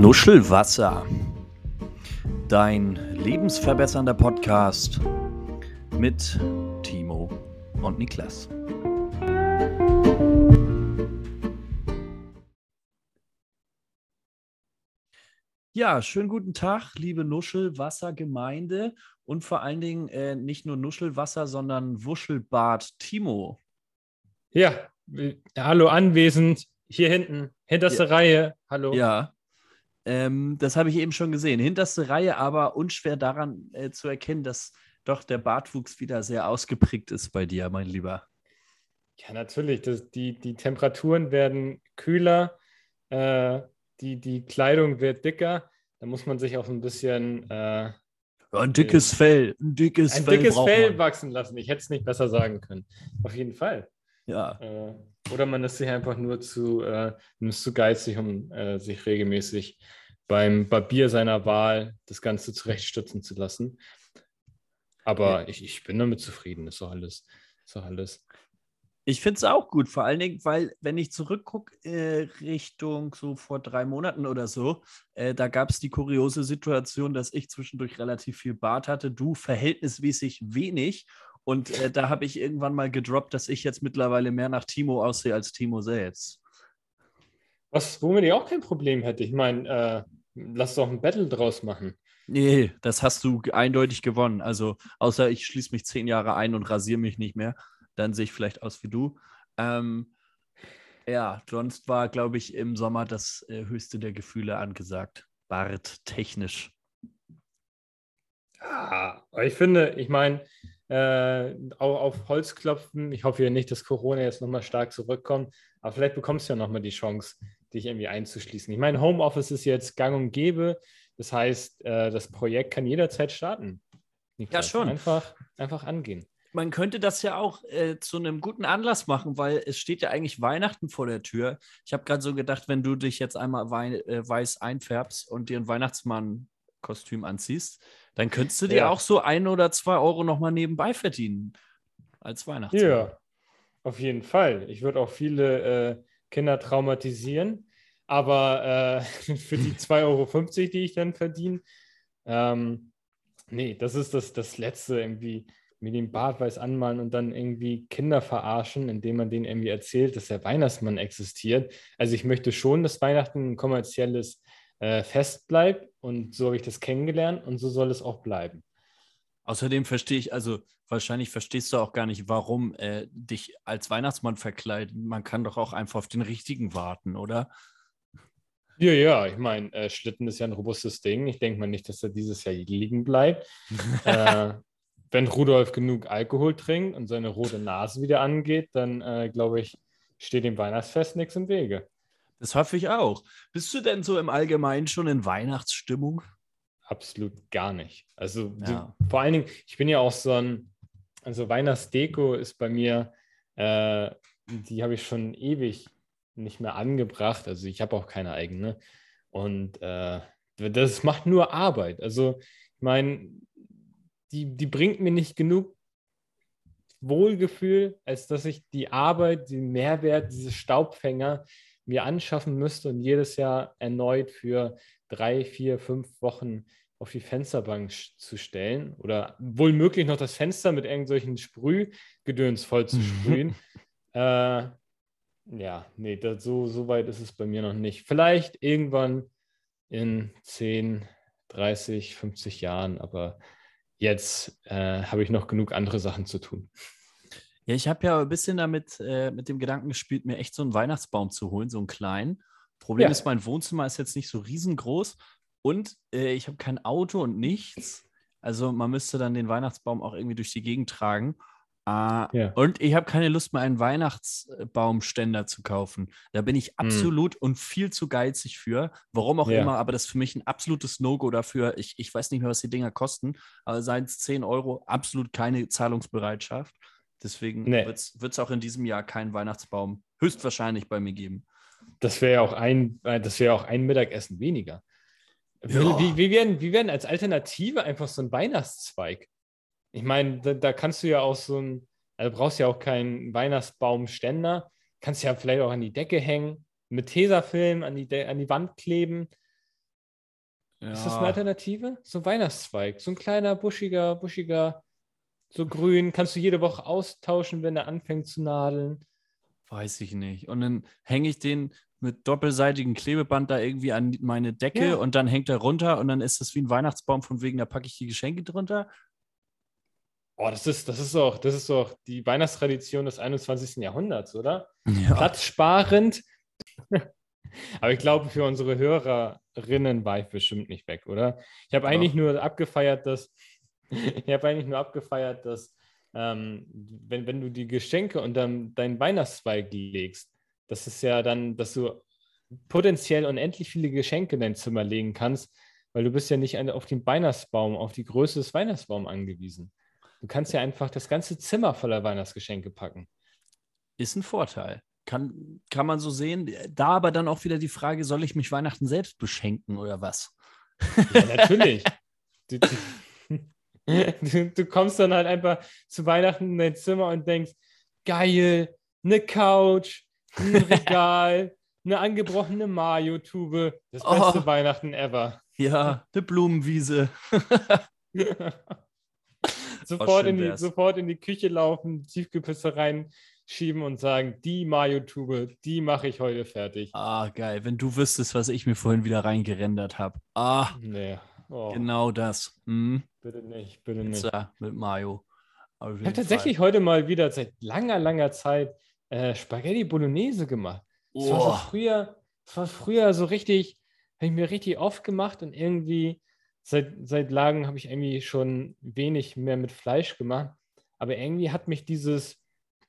Nuschelwasser. Dein lebensverbessernder Podcast mit Timo und Niklas. Ja, schönen guten Tag, liebe Nuschelwasser-Gemeinde und vor allen Dingen äh, nicht nur Nuschelwasser, sondern Wuschelbad Timo. Ja, hallo anwesend, hier hinten, hinterste Ja. Reihe, hallo. Ja, ähm, das habe ich eben schon gesehen. Hinterste Reihe, aber unschwer daran äh, zu erkennen, dass doch der Bartwuchs wieder sehr ausgeprägt ist bei dir, mein Lieber. Ja, natürlich, das, die, die Temperaturen werden kühler, äh, die, die Kleidung wird dicker, da muss man sich auch ein bisschen äh, ein dickes Fell, ein dickes ein Fell dickes Fell man. wachsen lassen. Ich hätte es nicht besser sagen können. Auf jeden Fall. Ja, Äh, oder man ist sich einfach nur zu, äh, zu geizig, um äh, sich regelmäßig beim Barbier seiner Wahl das Ganze zurechtstutzen zu lassen. Aber ich, ich bin damit zufrieden, ist doch alles. Ist doch alles. ich finde es auch gut, vor allen Dingen, weil, wenn ich zurückgucke äh, Richtung so vor drei Monaten oder so, äh, da gab es die kuriose Situation, dass ich zwischendurch relativ viel Bart hatte, du verhältnismäßig wenig. Und äh, da habe ich irgendwann mal gedroppt, dass ich jetzt mittlerweile mehr nach Timo aussehe als Timo selbst. Was, womit ich auch kein Problem hätte. Ich meine, äh, lass doch ein Battle draus machen. Nee, das hast du eindeutig gewonnen. Also, außer ich schließe mich zehn Jahre ein und rasiere mich nicht mehr, dann sehe ich vielleicht aus wie du. Ähm, ja, sonst war, glaube ich, im Sommer das äh, höchste der Gefühle angesagt. Bart technisch. Ah, aber ich finde, ich meine, äh, auch auf Holz klopfen. Ich hoffe ja nicht, dass Corona jetzt nochmal stark zurückkommt. Aber vielleicht bekommst du ja nochmal die Chance, dich irgendwie einzuschließen. Ich meine, Homeoffice ist jetzt gang und gäbe. Das heißt, äh, das Projekt kann jederzeit starten. Niklas. schon. Einfach, einfach angehen. Man könnte das ja auch äh, zu einem guten Anlass machen, weil es steht ja eigentlich Weihnachten vor der Tür. Ich habe gerade so gedacht, wenn du dich jetzt einmal wei äh, weiß einfärbst und dir ein Weihnachtsmann-Kostüm anziehst, dann könntest du dir Ja. auch so ein oder zwei Euro nochmal nebenbei verdienen als Weihnachtsmann. Ja, auf jeden Fall. Ich würde auch viele äh, Kinder traumatisieren, aber äh, für die 2,50 Euro, die ich dann verdiene, ähm, nee, das ist das, das Letzte irgendwie mit dem Bartweiß anmalen und dann irgendwie Kinder verarschen, indem man denen irgendwie erzählt, dass der Weihnachtsmann existiert. Also ich möchte schon, dass Weihnachten ein kommerzielles äh, Fest bleibt und so habe ich das kennengelernt und so soll es auch bleiben. Außerdem verstehe ich, also wahrscheinlich verstehst du auch gar nicht, warum äh, dich als Weihnachtsmann verkleiden. Man kann doch auch einfach auf den richtigen warten, oder? Ja, ja, ich meine, äh, Schlitten ist ja ein robustes Ding. Ich denke mal nicht, dass er dieses Jahr liegen bleibt. äh, wenn Rudolf genug Alkohol trinkt und seine rote Nase wieder angeht, dann äh, glaube ich, steht dem Weihnachtsfest nichts im Wege. Das hoffe ich auch. Bist du denn so im Allgemeinen schon in Weihnachtsstimmung? Absolut gar nicht. Also Ja. du, vor allen Dingen, ich bin ja auch so ein, also Weihnachtsdeko ist bei mir, äh, die habe ich schon ewig nicht mehr angebracht. Also ich habe auch keine eigene. Und äh, das macht nur Arbeit. Also ich meine, die, die bringt mir nicht genug Wohlgefühl, als dass ich die Arbeit, den Mehrwert, diese Staubfänger mir anschaffen müsste und jedes Jahr erneut für drei, vier, fünf Wochen auf die Fensterbank zu stellen oder wohl möglich noch das Fenster mit irgendwelchen Sprühgedöns voll zu sprühen. äh, ja, nee, das, so, so weit ist es bei mir noch nicht. Vielleicht irgendwann in 10, 30, 50 Jahren, aber jetzt äh, habe ich noch genug andere Sachen zu tun. Ja, ich habe ja ein bisschen damit äh, mit dem Gedanken gespielt, mir echt so einen Weihnachtsbaum zu holen, so einen kleinen. Problem Ja. ist, mein Wohnzimmer ist jetzt nicht so riesengroß und äh, ich habe kein Auto und nichts. Also man müsste dann den Weihnachtsbaum auch irgendwie durch die Gegend tragen. Ah, Ja. Und ich habe keine Lust mehr, einen Weihnachtsbaumständer zu kaufen. Da bin ich absolut und viel zu geizig für. Warum auch Hm. Ja. immer, aber das ist für mich ein absolutes No-Go dafür. Ich, ich weiß nicht mehr, was die Dinger kosten, aber seien es 10 Euro, absolut keine Zahlungsbereitschaft. Deswegen Nee. wird es auch in diesem Jahr keinen Weihnachtsbaum höchstwahrscheinlich bei mir geben. Das wäre ja auch ein, äh, das wäre auch ein Mittagessen weniger. Ja. Wie, wie, werden, wie werden als Alternative einfach so ein Weihnachtszweig? Ich meine, da, da kannst du ja auch so ein, also brauchst ja auch keinen Weihnachtsbaumständer, kannst ja vielleicht auch an die Decke hängen, mit Tesafilm an die, De an die Wand kleben. Ist das eine Alternative? So ein Weihnachtszweig, so ein kleiner, buschiger, buschiger, so grün. Kannst du jede Woche austauschen, wenn er anfängt zu nadeln. Weiß ich nicht. Und dann hänge ich den mit doppelseitigem Klebeband da irgendwie an meine Decke Ja. und dann hängt er runter und dann ist das wie ein Weihnachtsbaum, von wegen, da packe ich die Geschenke drunter. Oh, das ist, das ist auch, das ist auch die Weihnachtstradition des 21. Jahrhunderts, oder? Ja. Platzsparend. Aber ich glaube, für unsere Hörerinnen war ich bestimmt nicht weg, oder? Ich habe eigentlich nur abgefeiert, dass ich habe eigentlich nur abgefeiert, dass ähm, wenn, wenn du die Geschenke unter deinen Weihnachtszweig legst, das ist ja dann, dass du potenziell unendlich viele Geschenke in dein Zimmer legen kannst, weil du bist ja nicht auf den Weihnachtsbaum, auf die Größe des Weihnachtsbaums angewiesen. Du kannst ja einfach das ganze Zimmer voller Weihnachtsgeschenke packen. Ist ein Vorteil. Kann, kann man so sehen. Da aber dann auch wieder die Frage, soll ich mich Weihnachten selbst beschenken oder was? Ja, natürlich. Du, du, du kommst dann halt einfach zu Weihnachten in dein Zimmer und denkst, geil, eine Couch, ein Regal, eine angebrochene Mayo-Tube. Das Oh. beste Weihnachten ever. Ja, eine Blumenwiese. sofort, schön in die, wär's. sofort in die Küche laufen, Tiefkühlpizza reinschieben und sagen, die Mayo-Tube, die mache ich heute fertig. Ah, geil. Wenn du wüsstest, was ich mir vorhin wieder reingerendert habe. Ah, Nee. Oh, genau das. Hm, Bitte nicht, bitte nicht. Pizza mit Mayo. Ich habe tatsächlich heute mal wieder seit langer, langer Zeit äh, Spaghetti Bolognese gemacht. Das war so Oh, früher, das war früher so richtig, habe ich mir richtig oft gemacht und irgendwie seit, seit Lagen habe ich irgendwie schon wenig mehr mit Fleisch gemacht. Aber irgendwie hat mich dieses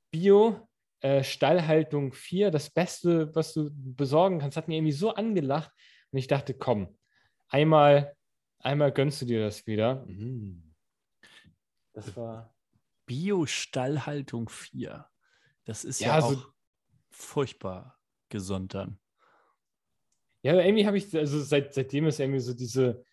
Bio äh, Stallhaltung 4, das Beste, was du besorgen kannst, hat mir irgendwie so angelacht. Und ich dachte, komm, einmal, einmal gönnst du dir das wieder. Mm. Das war. Bio-Stallhaltung 4. Das ist ja, Ja, auch so- furchtbar gesund dann. Ja, aber irgendwie habe ich, also seit, seitdem ist irgendwie so diese,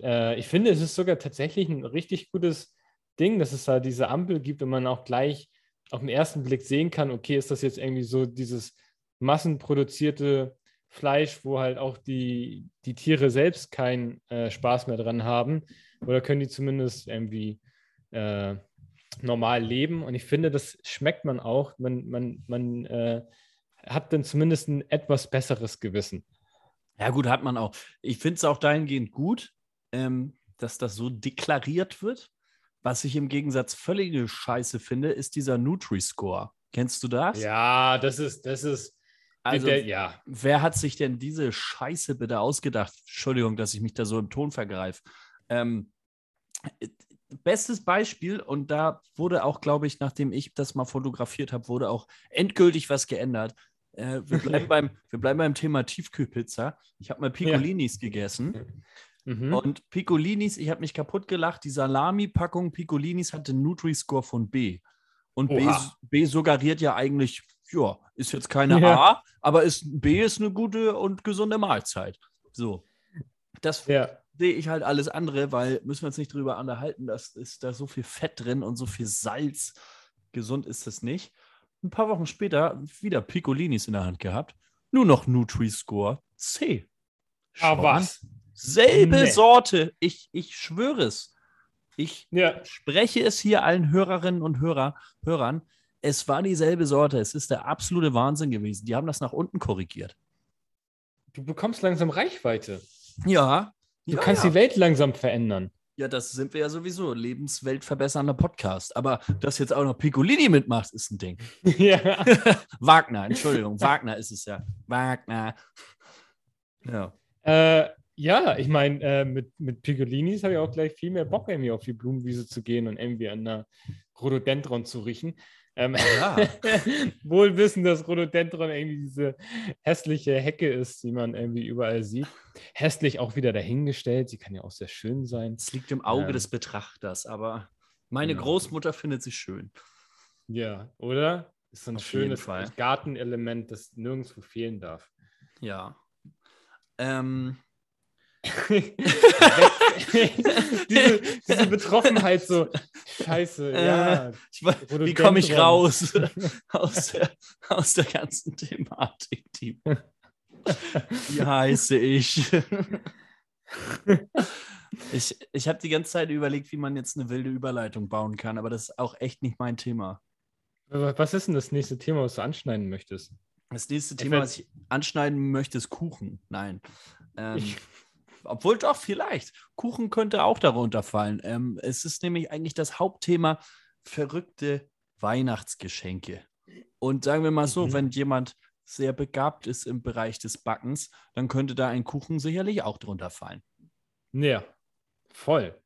äh, ich finde, es ist sogar tatsächlich ein richtig gutes Ding, dass es da diese Ampel gibt und man auch gleich auf den ersten Blick sehen kann, okay, ist das jetzt irgendwie so dieses massenproduzierte Fleisch, wo halt auch die, die Tiere selbst keinen äh, Spaß mehr dran haben oder können die zumindest irgendwie äh, normal leben und ich finde, das schmeckt man auch, man, man, man äh, hat dann zumindest ein etwas besseres Gewissen. Ja, gut, hat man auch. Ich finde es auch dahingehend gut, ähm, dass das so deklariert wird. Was ich im Gegensatz völlige Scheiße finde, ist dieser Nutri-Score. Kennst du das? Ja, das ist, das ist, Also, der, ja. wer hat sich denn diese Scheiße bitte ausgedacht? Entschuldigung, dass ich mich da so im Ton vergreife. Ähm, äh, bestes Beispiel, und da wurde auch, glaube ich, nachdem ich das mal fotografiert habe, wurde auch endgültig was geändert. Äh, wir, bleiben beim, wir bleiben beim Thema Tiefkühlpizza. Ich habe mal Piccolinis gegessen. Mhm. Und Piccolinis, ich habe mich kaputt gelacht. Die Salami-Packung Piccolinis hatte einen Nutri-Score von B. Und B. B suggeriert ja eigentlich, ja, ist jetzt keine Ja. A, aber ist, B ist eine gute und gesunde Mahlzeit. So. Das ja. sehe ich halt alles andere, weil müssen wir uns nicht drüber unterhalten, dass ist da so viel Fett drin und so viel Salz. Gesund ist das nicht. Ein paar Wochen später wieder Piccolinis in der Hand gehabt. Nur noch Nutri-Score C. Ah, Schau was? Selbe Nee. Sorte. Ich, ich schwöre es. Ich Ja. spreche es hier allen Hörerinnen und Hörer, Hörern. Es war dieselbe Sorte. Es ist der absolute Wahnsinn gewesen. Die haben das nach unten korrigiert. Du bekommst langsam Reichweite. Ja. Du ja, kannst ja. die Welt langsam verändern. Ja, das sind wir ja sowieso. Lebensweltverbessernder Podcast. Aber dass jetzt auch noch Piccolini mitmacht, ist ein Ding. ja. Wagner, Entschuldigung. Wagner ist es ja. Wagner. Ja. Äh, ja, ich meine, äh, mit, mit Piccolinis habe ich auch gleich viel mehr Bock, irgendwie auf die Blumenwiese zu gehen und irgendwie an einer Rhododendron zu riechen. Ähm, Ja. wohl wissen, dass Rhododendron irgendwie diese hässliche Hecke ist, die man irgendwie überall sieht. Hässlich auch wieder dahingestellt. Sie kann ja auch sehr schön sein. Es liegt im Auge Ähm. des Betrachters, aber meine Genau. Großmutter findet sie schön. Ja, oder? Ist so ein Auf schönes. Gartenelement, das nirgendwo fehlen darf. Ja. Ähm, diese, diese Betroffenheit so, scheiße, ja. Äh, ich, we- wie komme ich raus aus der, aus der ganzen Thematik? Die, wie heiße ich? ich ich habe die ganze Zeit überlegt, wie man jetzt eine wilde Überleitung bauen kann, aber das ist auch echt nicht mein Thema. Was ist denn das nächste Thema, was du anschneiden möchtest? Das nächste Thema, was ich anschneiden möchte, ist Kuchen. Nein. Ähm, obwohl doch, vielleicht. Kuchen könnte auch darunter fallen. Ähm, es ist nämlich eigentlich das Hauptthema verrückte Weihnachtsgeschenke. Und sagen wir mal so, mhm. wenn jemand sehr begabt ist im Bereich des Backens, dann könnte da ein Kuchen sicherlich auch drunter fallen. Ja, voll.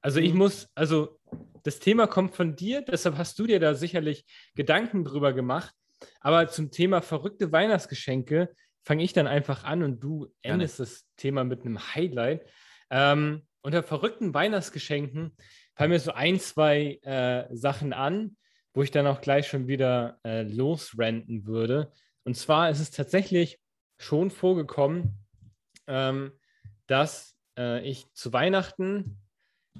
Also ich mhm. muss, also das Thema kommt von dir, deshalb hast du dir da sicherlich Gedanken drüber gemacht. Aber zum Thema verrückte Weihnachtsgeschenke fange ich dann einfach an und du endest Gerne. das Thema mit einem Highlight. Ähm, unter verrückten Weihnachtsgeschenken fallen mir so ein, zwei äh, Sachen an, wo ich dann auch gleich schon wieder äh, losrenten würde. Und zwar ist es tatsächlich schon vorgekommen, ähm, dass äh, ich zu Weihnachten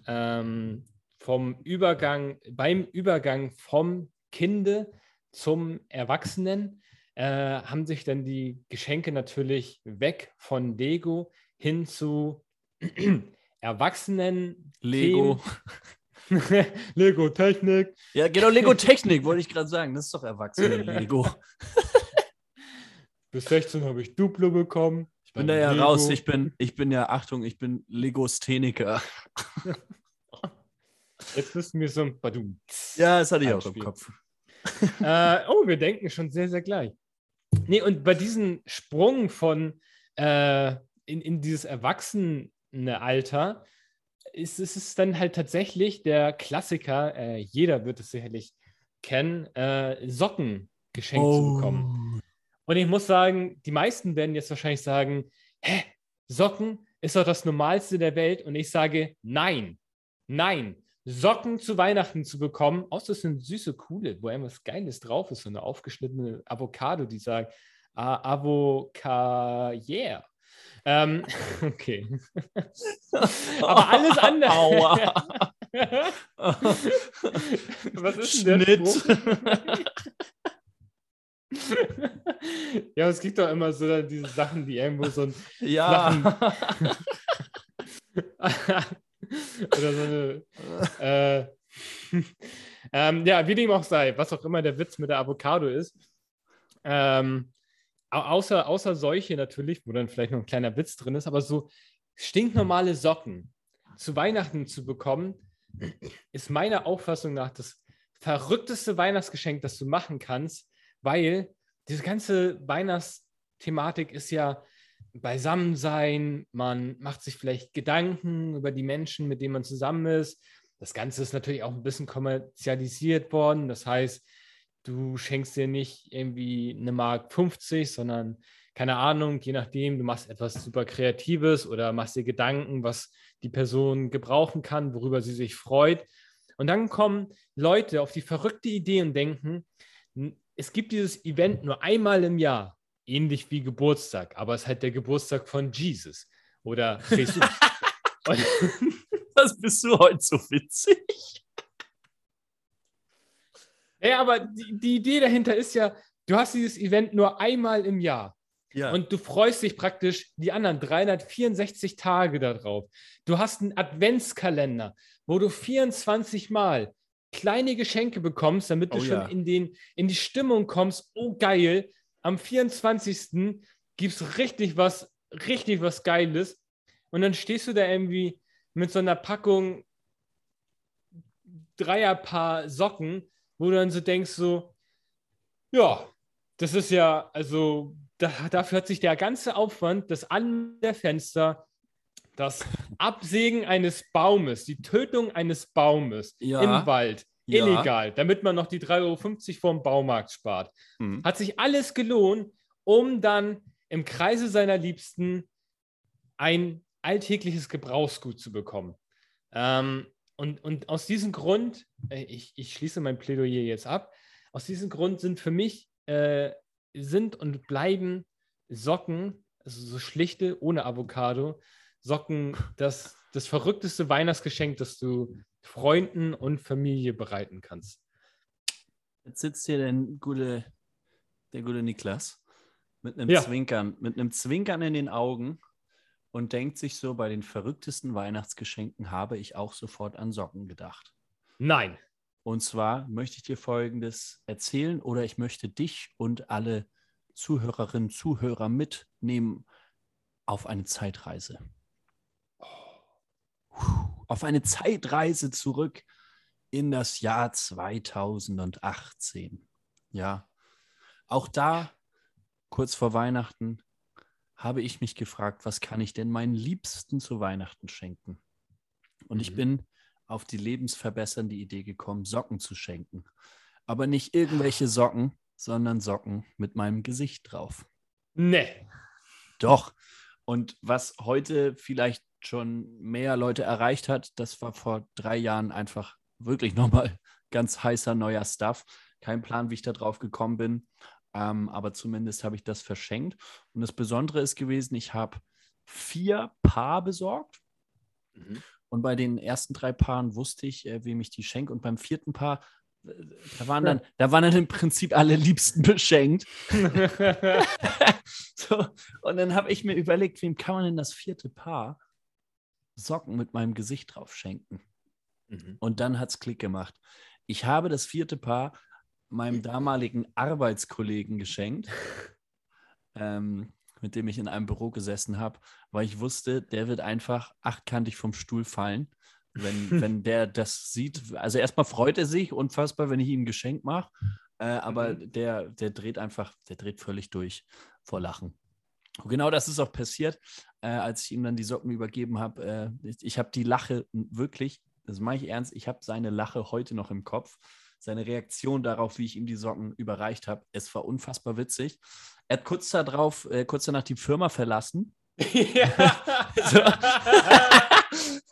ähm, vom Übergang, beim Übergang vom Kinde zum Erwachsenen äh, haben sich dann die Geschenke natürlich weg von Lego hin zu Erwachsenen. Lego. Lego Technik. Ja, genau, Lego Technik wollte ich gerade sagen. Das ist doch Erwachsene Lego. Bis 16 habe ich Duplo bekommen. Ich bin da ja Lego. raus. Ich bin, ich bin ja, Achtung, ich bin Legostheniker. Jetzt müssen wir so ein Badum. Ja, das hatte ich auch im Kopf. äh, oh, wir denken schon sehr, sehr gleich. Nee, und bei diesem Sprung von äh, in, in dieses Erwachsene-Alter ist, ist es dann halt tatsächlich der Klassiker, äh, jeder wird es sicherlich kennen, äh, Socken geschenkt oh. zu bekommen. Und ich muss sagen, die meisten werden jetzt wahrscheinlich sagen, hä, Socken ist doch das Normalste der Welt. Und ich sage, nein, nein. Socken zu Weihnachten zu bekommen, außer es sind süße, coole, wo irgendwas Geiles drauf ist, so eine aufgeschnittene Avocado, die sagt, ah, Avocado, yeah. Ähm, okay. Aber alles andere. Aua. Was ist denn der Schnitt? ja, es gibt doch immer so diese Sachen, die irgendwo so ein. Ja. Oder so eine. Äh, ähm, ja, wie dem auch sei, was auch immer der Witz mit der Avocado ist. Ähm, außer, außer solche natürlich, wo dann vielleicht noch ein kleiner Witz drin ist, aber so stinknormale Socken zu Weihnachten zu bekommen, ist meiner Auffassung nach das verrückteste Weihnachtsgeschenk, das du machen kannst, weil diese ganze Weihnachtsthematik ist ja Beisammensein, man macht sich vielleicht Gedanken über die Menschen, mit denen man zusammen ist. Das Ganze ist natürlich auch ein bisschen kommerzialisiert worden. Das heißt, du schenkst dir nicht irgendwie eine Mark 50, sondern keine Ahnung, je nachdem, du machst etwas super Kreatives oder machst dir Gedanken, was die Person gebrauchen kann, worüber sie sich freut. Und dann kommen Leute auf die verrückte Idee und denken, es gibt dieses Event nur einmal im Jahr ähnlich wie Geburtstag, aber es ist halt der Geburtstag von Jesus oder Jesus. Was bist du heute so witzig? Ja, aber die, die Idee dahinter ist ja, du hast dieses Event nur einmal im Jahr. Ja. Und du freust dich praktisch die anderen 364 Tage darauf. Du hast einen Adventskalender, wo du 24 Mal kleine Geschenke bekommst, damit du oh, schon ja. in, den, in die Stimmung kommst. Oh, geil, am 24. gibt es richtig was, richtig was Geiles. Und dann stehst du da irgendwie mit so einer Packung Dreierpaar Socken, wo du dann so denkst, so, ja, das ist ja, also da, dafür hat sich der ganze Aufwand, das An der Fenster, das Absägen eines Baumes, die Tötung eines Baumes ja. im Wald, ja. illegal, damit man noch die 3,50 Euro vom Baumarkt spart. Mhm. Hat sich alles gelohnt, um dann im Kreise seiner Liebsten ein alltägliches Gebrauchsgut zu bekommen. Ähm, und, und aus diesem Grund, äh, ich, ich schließe mein Plädoyer jetzt ab, aus diesem Grund sind für mich, äh, sind und bleiben Socken, also so schlichte, ohne Avocado, Socken das, das verrückteste Weihnachtsgeschenk, das du Freunden und Familie bereiten kannst. Jetzt sitzt hier der gute, der gute Niklas mit einem ja. Zwinkern, mit einem Zwinkern in den Augen und denkt sich so, bei den verrücktesten Weihnachtsgeschenken habe ich auch sofort an Socken gedacht. Nein. Und zwar möchte ich dir Folgendes erzählen oder ich möchte dich und alle Zuhörerinnen, Zuhörer mitnehmen auf eine Zeitreise. Auf eine Zeitreise zurück in das Jahr 2018. Ja, auch da, kurz vor Weihnachten, habe ich mich gefragt, was kann ich denn meinen Liebsten zu Weihnachten schenken? Und ich Mhm. bin auf die lebensverbessernde Idee gekommen, Socken zu schenken. Aber nicht irgendwelche Socken, sondern Socken mit meinem Gesicht drauf. Nee. Doch. Und was heute vielleicht schon mehr Leute erreicht hat, das war vor drei Jahren einfach wirklich nochmal ganz heißer neuer Stuff. Kein Plan, wie ich da drauf gekommen bin. Ähm, aber zumindest habe ich das verschenkt. Und das Besondere ist gewesen, ich habe vier Paar besorgt. Mhm. Und bei den ersten drei Paaren wusste ich, äh, wem ich die schenke. Und beim vierten Paar, äh, da waren dann, da waren dann im Prinzip alle Liebsten beschenkt. so, und dann habe ich mir überlegt, wem kann man denn das vierte Paar Socken mit meinem Gesicht drauf schenken? Mhm. Und dann hat es Klick gemacht. Ich habe das vierte Paar meinem damaligen Arbeitskollegen geschenkt, ähm, mit dem ich in einem Büro gesessen habe, weil ich wusste, der wird einfach achtkantig vom Stuhl fallen, wenn, wenn der das sieht. Also erstmal freut er sich unfassbar, wenn ich ihm ein Geschenk mache, äh, aber der, der dreht einfach, der dreht völlig durch vor Lachen. Genau das ist auch passiert, äh, als ich ihm dann die Socken übergeben habe. Äh, ich ich habe die Lache wirklich, das mache ich ernst, ich habe seine Lache heute noch im Kopf. Seine Reaktion darauf, wie ich ihm die Socken überreicht habe, es war unfassbar witzig. Er hat kurz darauf, äh, kurz danach die Firma verlassen. So.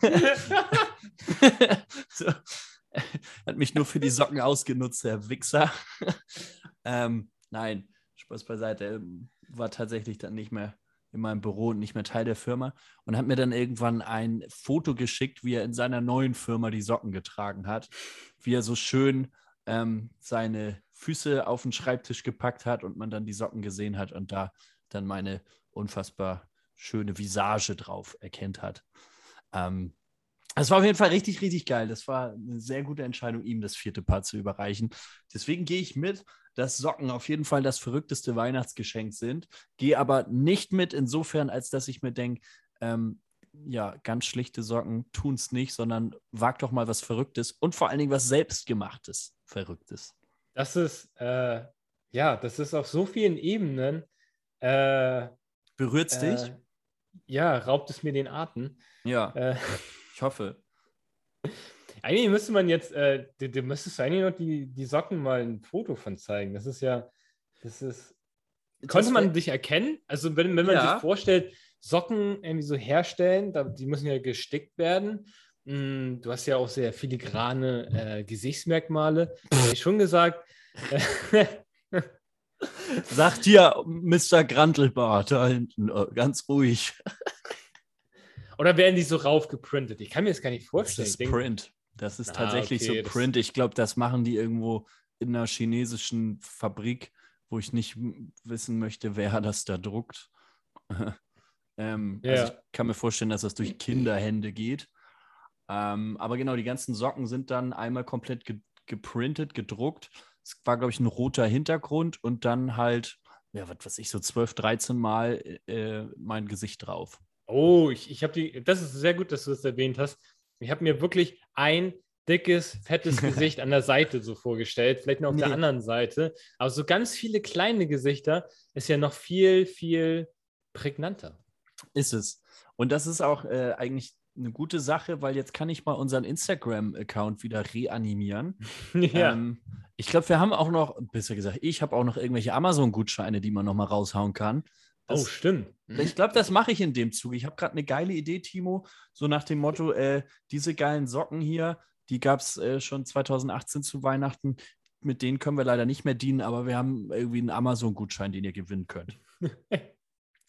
so. Hat mich nur für die Socken ausgenutzt, der Wichser. ähm, nein, Spaß beiseite. War tatsächlich dann nicht mehr in meinem Büro und nicht mehr Teil der Firma und hat mir dann irgendwann ein Foto geschickt, wie er in seiner neuen Firma die Socken getragen hat, wie er so schön ähm, seine Füße auf den Schreibtisch gepackt hat und man dann die Socken gesehen hat und da dann meine unfassbar schöne Visage drauf erkennt hat. Ähm, das war auf jeden Fall richtig, richtig geil. Das war eine sehr gute Entscheidung, ihm das vierte Paar zu überreichen. Deswegen gehe ich mit, dass Socken auf jeden Fall das verrückteste Weihnachtsgeschenk sind. Gehe aber nicht mit insofern, als dass ich mir denke, ähm, ja, ganz schlichte Socken tun es nicht, sondern wag doch mal was Verrücktes und vor allen Dingen was Selbstgemachtes Verrücktes. Das ist, äh, ja, das ist auf so vielen Ebenen. Äh, Berührt's dich? äh, ja, raubt es mir den Atem. Ja, Äh, ich hoffe. eigentlich müsste man jetzt, äh, du, du müsstest eigentlich noch die, die Socken mal ein Foto von zeigen. Das ist ja, das ist. Konnte Das man wär- dich erkennen? Also, wenn, wenn man Ja. sich vorstellt, Socken irgendwie so herstellen, da, die müssen ja gestickt werden. Mm, Du hast ja auch sehr filigrane äh, Gesichtsmerkmale. Hab ich schon gesagt. Sagt dir Mr. Grantelbart da hinten, äh, ganz ruhig. Oder werden die so raufgeprintet? Ich kann mir das gar nicht Das vorstellen. ist Ich denk- Print. Das ist Ah, tatsächlich okay, so Print. Ich glaube, das machen die irgendwo in einer chinesischen Fabrik, wo ich nicht wissen möchte, wer das da druckt. ähm, Ja. Also ich kann mir vorstellen, dass das durch Kinderhände geht. Ähm, aber genau, die ganzen Socken sind dann einmal komplett ge geprintet, gedruckt. Es war, glaube ich, ein roter Hintergrund und dann halt, ja, was weiß ich, so 12, 13 Mal äh, mein Gesicht drauf. Oh, ich, ich habe die, das ist sehr gut, dass du das erwähnt hast. Ich habe mir wirklich ein dickes, fettes Gesicht an der Seite so vorgestellt, vielleicht noch auf der Nee. anderen Seite. Aber so ganz viele kleine Gesichter ist ja noch viel, viel prägnanter. Ist es. Und das ist auch äh, eigentlich eine gute Sache, weil jetzt kann ich mal unseren Instagram-Account wieder reanimieren. ja. Ähm, ich glaube, wir haben auch noch, besser gesagt, ich habe auch noch irgendwelche Amazon-Gutscheine, die man noch mal raushauen kann. Oh, Das, stimmt. ich glaube, das mache ich in dem Zug. Ich habe gerade eine geile Idee, Timo, so nach dem Motto, äh, diese geilen Socken hier, die gab es äh, schon 2018 zu Weihnachten. Mit denen können wir leider nicht mehr dienen, aber wir haben irgendwie einen Amazon-Gutschein, den ihr gewinnen könnt.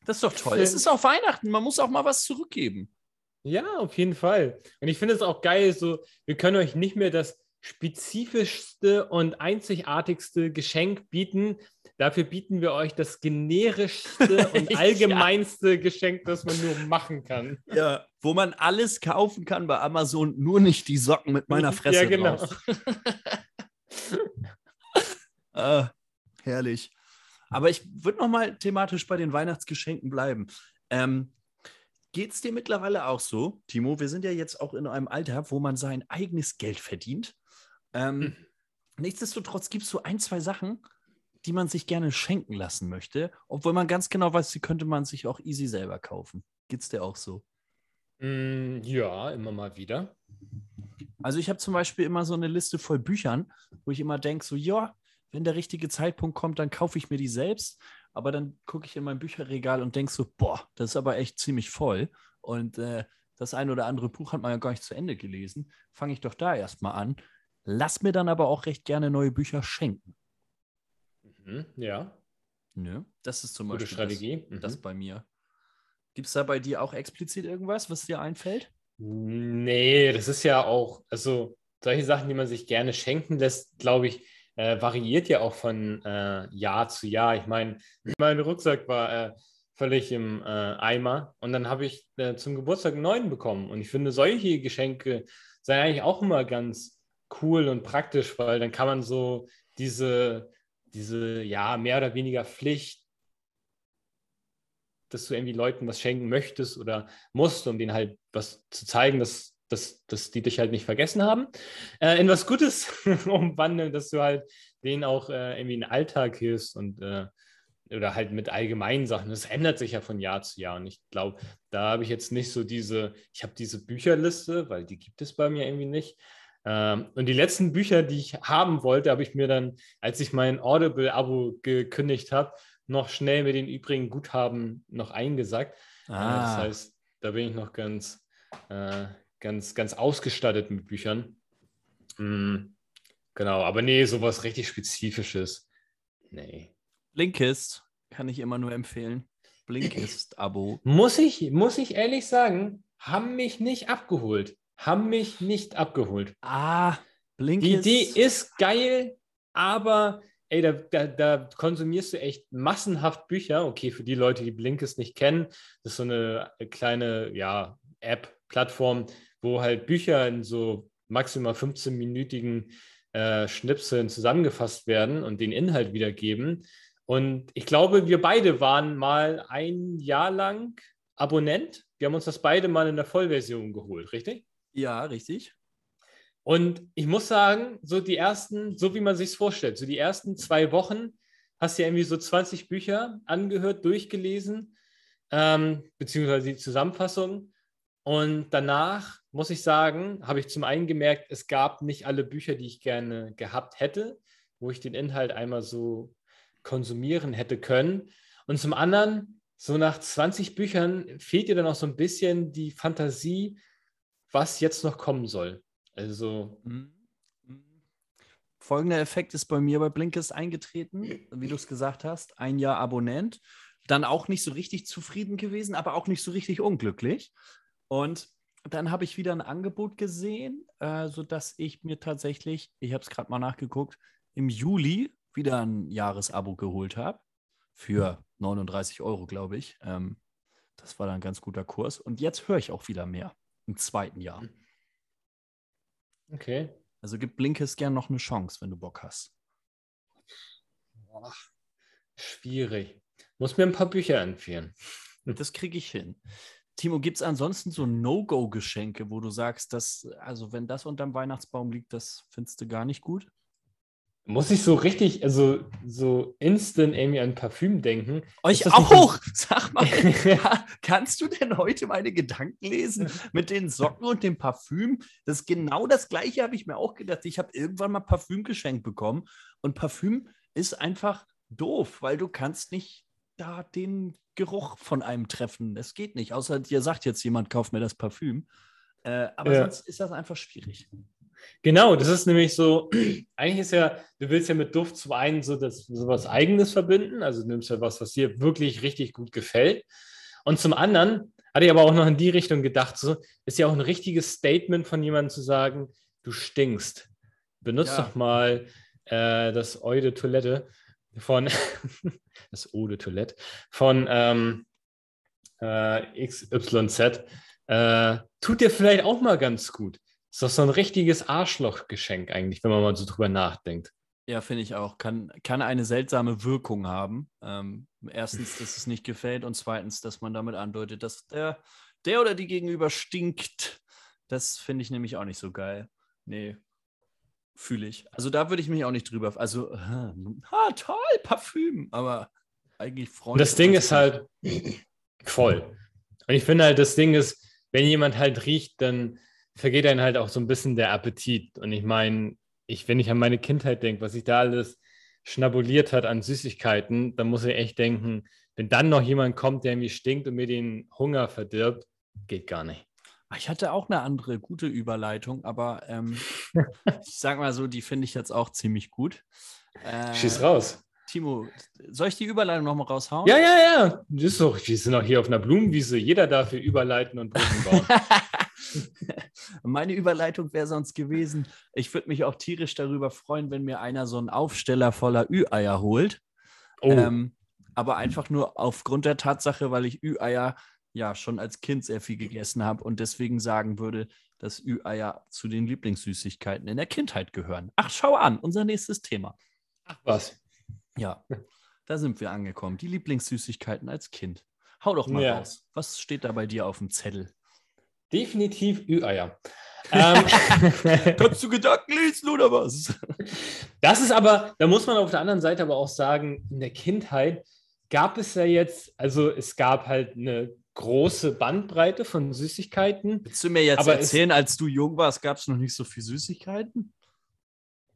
Das ist doch toll. Es ist auch Weihnachten, man muss auch mal was zurückgeben. Ja, auf jeden Fall. Und ich finde es auch geil, so, wir können euch nicht mehr das spezifischste und einzigartigste Geschenk bieten. Dafür bieten wir euch das generischste und allgemeinste ja. Geschenk, das man nur machen kann. Ja, wo man alles kaufen kann bei Amazon, nur nicht die Socken mit meiner Fresse ja, genau. drauf. ah, herrlich. Aber ich würde noch mal thematisch bei den Weihnachtsgeschenken bleiben. Ähm, Geht es dir mittlerweile auch so, Timo? Wir sind ja jetzt auch in einem Alter, wo man sein eigenes Geld verdient. Ähm, hm. Nichtsdestotrotz gibt es so ein, zwei Sachen, die man sich gerne schenken lassen möchte, obwohl man ganz genau weiß, die könnte man sich auch easy selber kaufen. Geht es dir auch so? Mm, ja, immer mal wieder. Also ich habe zum Beispiel immer so eine Liste voll Büchern, wo ich immer denke, so ja, wenn der richtige Zeitpunkt kommt, dann kaufe ich mir die selbst. Aber dann gucke ich in mein Bücherregal und denke so, boah, das ist aber echt ziemlich voll. Und äh, das eine oder andere Buch hat man ja gar nicht zu Ende gelesen. Fange ich doch da erstmal an. Lass mir dann aber auch recht gerne neue Bücher schenken. Mhm, ja. Nö, das ist zum Gute Beispiel Strategie. Das, mhm. das bei mir. Gibt es da bei dir auch explizit irgendwas, was dir einfällt? Nee, das ist ja auch, also solche Sachen, die man sich gerne schenken lässt, glaube ich, äh, variiert ja auch von äh, Jahr zu Jahr. Ich meine, mein Rucksack war äh, völlig im äh, Eimer und dann habe ich äh, zum Geburtstag einen neuen bekommen. Und ich finde, solche Geschenke seien eigentlich auch immer ganz cool und praktisch, weil dann kann man so diese, diese ja, mehr oder weniger Pflicht, dass du irgendwie Leuten was schenken möchtest oder musst, um denen halt was zu zeigen, dass dass, dass die dich halt nicht vergessen haben, äh, in was Gutes umwandeln, dass du halt denen auch äh, irgendwie einen Alltag hilfst und äh, oder halt mit allgemeinen Sachen. Das ändert sich ja von Jahr zu Jahr. Und ich glaube, da habe ich jetzt nicht so diese, ich habe diese Bücherliste, weil die gibt es bei mir irgendwie nicht. Ähm, und die letzten Bücher, die ich haben wollte, habe ich mir dann, als ich mein Audible-Abo gekündigt habe, noch schnell mit den übrigen Guthaben noch eingesackt. Äh, ah. das heißt, da bin ich noch ganz, äh, ganz, ganz ausgestattet mit Büchern. Mhm. Genau, aber nee, sowas richtig Spezifisches. Nee. Blinkist kann ich immer nur empfehlen. Blinkist-Abo. Muss ich, muss ich ehrlich sagen, haben mich nicht abgeholt. Haben mich nicht abgeholt. Ah, Blinkist. Die Idee ist geil, aber ey, da, da, da, konsumierst du echt massenhaft Bücher. Okay, für die Leute, die Blinkist nicht kennen, das ist so eine kleine ja, App, Plattform, wo halt Bücher in so maximal 15-minütigen äh, Schnipseln zusammengefasst werden und den Inhalt wiedergeben. Und ich glaube, wir beide waren mal ein Jahr lang Abonnent. Wir haben uns das beide mal in der Vollversion geholt, richtig? Ja, richtig. Und ich muss sagen, so die ersten, so wie man sich es vorstellt, so die ersten zwei Wochen hast du ja irgendwie so 20 Bücher angehört, durchgelesen, ähm, beziehungsweise die Zusammenfassung. Und danach muss ich sagen, habe ich zum einen gemerkt, es gab nicht alle Bücher, die ich gerne gehabt hätte, wo ich den Inhalt einmal so konsumieren hätte können. Und zum anderen, so nach 20 Büchern fehlt dir dann auch so ein bisschen die Fantasie, was jetzt noch kommen soll. Also. Mhm. Folgender Effekt ist bei mir bei Blinkist eingetreten, wie du es gesagt hast. Ein Jahr Abonnent. Dann auch nicht so richtig zufrieden gewesen, aber auch nicht so richtig unglücklich. Und dann habe ich wieder ein Angebot gesehen, äh, sodass ich mir tatsächlich, ich habe es gerade mal nachgeguckt, im Juli wieder ein Jahresabo geholt habe. Für 39 Euro, glaube ich. Ähm, das war dann ein ganz guter Kurs. Und jetzt höre ich auch wieder mehr im zweiten Jahr. Okay. Also gib Blinkes gern noch eine Chance, wenn du Bock hast. Boah, schwierig. Muss mir ein paar Bücher empfehlen. Das kriege ich hin. Timo, gibt es ansonsten so No-Go-Geschenke, wo du sagst, dass, also wenn das unterm Weihnachtsbaum liegt, das findest du gar nicht gut? Muss ich so richtig, also so instant irgendwie an Parfüm denken? Euch auch! Sag mal, kannst du denn heute meine Gedanken lesen mit den Socken und dem Parfüm? Das ist genau das Gleiche, habe ich mir auch gedacht. Ich habe irgendwann mal Parfüm geschenkt bekommen und Parfüm ist einfach doof, weil du kannst nicht da den Geruch von einem treffen. Es geht nicht, außer dir sagt jetzt jemand, kauf mir das Parfüm. Äh, aber ja. sonst ist das einfach schwierig. Genau, das ist nämlich so, eigentlich ist ja, du willst ja mit Duft zum einen so, das, so was Eigenes verbinden, also du nimmst ja was, was dir wirklich richtig gut gefällt. Und zum anderen hatte ich aber auch noch in die Richtung gedacht, so ist ja auch ein richtiges Statement von jemandem zu sagen, du stinkst. benutzt Ja. doch mal äh, das Eau de Toilette von das Eau de Toilette von ähm, äh, XYZ. Äh, tut dir vielleicht auch mal ganz gut. Ist doch so ein richtiges Arschlochgeschenk eigentlich, wenn man mal so drüber nachdenkt. Ja, finde ich auch. Kann, kann eine seltsame Wirkung haben. Ähm, erstens, dass es nicht gefällt und zweitens, dass man damit andeutet, dass der, der oder die gegenüber stinkt. Das finde ich nämlich auch nicht so geil. Nee, fühle ich. Also da würde ich mich auch nicht drüber. Also, ah, toll, Parfüm. Aber eigentlich freut Und das Ding ist halt voll. Und ich finde halt, das Ding ist, wenn jemand halt riecht, dann vergeht einem halt auch so ein bisschen der Appetit. Und ich meine, ich, wenn ich an meine Kindheit denke, was ich da alles schnabuliert hat an Süßigkeiten, dann muss ich echt denken, wenn dann noch jemand kommt, der irgendwie stinkt und mir den Hunger verdirbt, geht gar nicht. Ah, Ich hatte auch eine andere gute Überleitung, aber ähm, ich sag mal so, die finde ich jetzt auch ziemlich gut. Äh, Schieß raus. Timo, soll ich die Überleitung nochmal raushauen? Ja, ja, ja. Das ist doch, wir sind doch hier auf einer Blumenwiese. Jeder darf hier überleiten und Brücken bauen. Meine Überleitung wäre sonst gewesen, ich würde mich auch tierisch darüber freuen, wenn mir einer so einen Aufsteller voller Ü-Eier holt. Oh, Ähm, aber einfach nur aufgrund der Tatsache, weil ich Ü-Eier ja schon als Kind sehr viel gegessen habe und deswegen sagen würde, dass Ü-Eier zu den Lieblingssüßigkeiten in der Kindheit gehören. Ach, schau an, unser nächstes Thema. ach was. Ja, da sind wir angekommen. Die Lieblingssüßigkeiten als Kind. Hau doch mal Ja. raus. Was steht da bei dir auf dem Zettel? Definitiv Ü-Eier. ähm, Kannst du Gedanken lesen oder was? Das ist aber, da muss man auf der anderen Seite aber auch sagen, in der Kindheit gab es ja jetzt, also es gab halt eine große Bandbreite von Süßigkeiten. Willst du mir jetzt Aber es- erzählen, als du jung warst, gab es noch nicht so viel Süßigkeiten?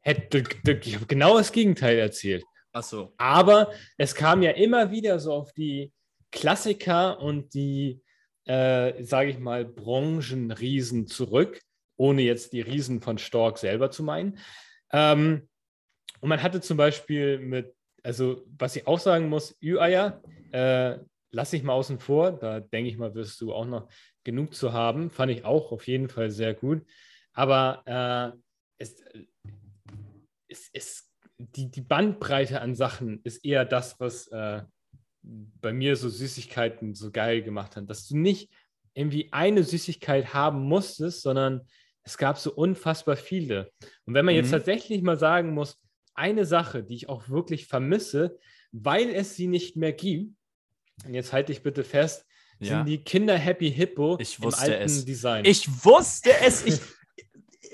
Hätte, ich habe genau das Gegenteil erzählt. Achso. Aber es kam ja immer wieder so auf die Klassiker und die, äh, sage ich mal, Branchenriesen zurück, ohne jetzt die Riesen von Stork selber zu meinen. Ähm, und man hatte zum Beispiel mit, also was ich auch sagen muss, Ü-Eier, äh, lasse ich mal außen vor, da denke ich mal, wirst du auch noch genug zu haben. Fand ich auch auf jeden Fall sehr gut. Aber äh, es, es, es, die, die Bandbreite an Sachen ist eher das, was äh, bei mir so Süßigkeiten so geil gemacht hat. Dass du nicht irgendwie eine Süßigkeit haben musstest, sondern es gab so unfassbar viele. Und wenn man jetzt Mhm. tatsächlich mal sagen muss, eine Sache, die ich auch wirklich vermisse, weil es sie nicht mehr gibt, und jetzt halte ich bitte fest, Ja. sind die Kinder Happy Hippo Ich im alten es. Design. Ich wusste es. Ich,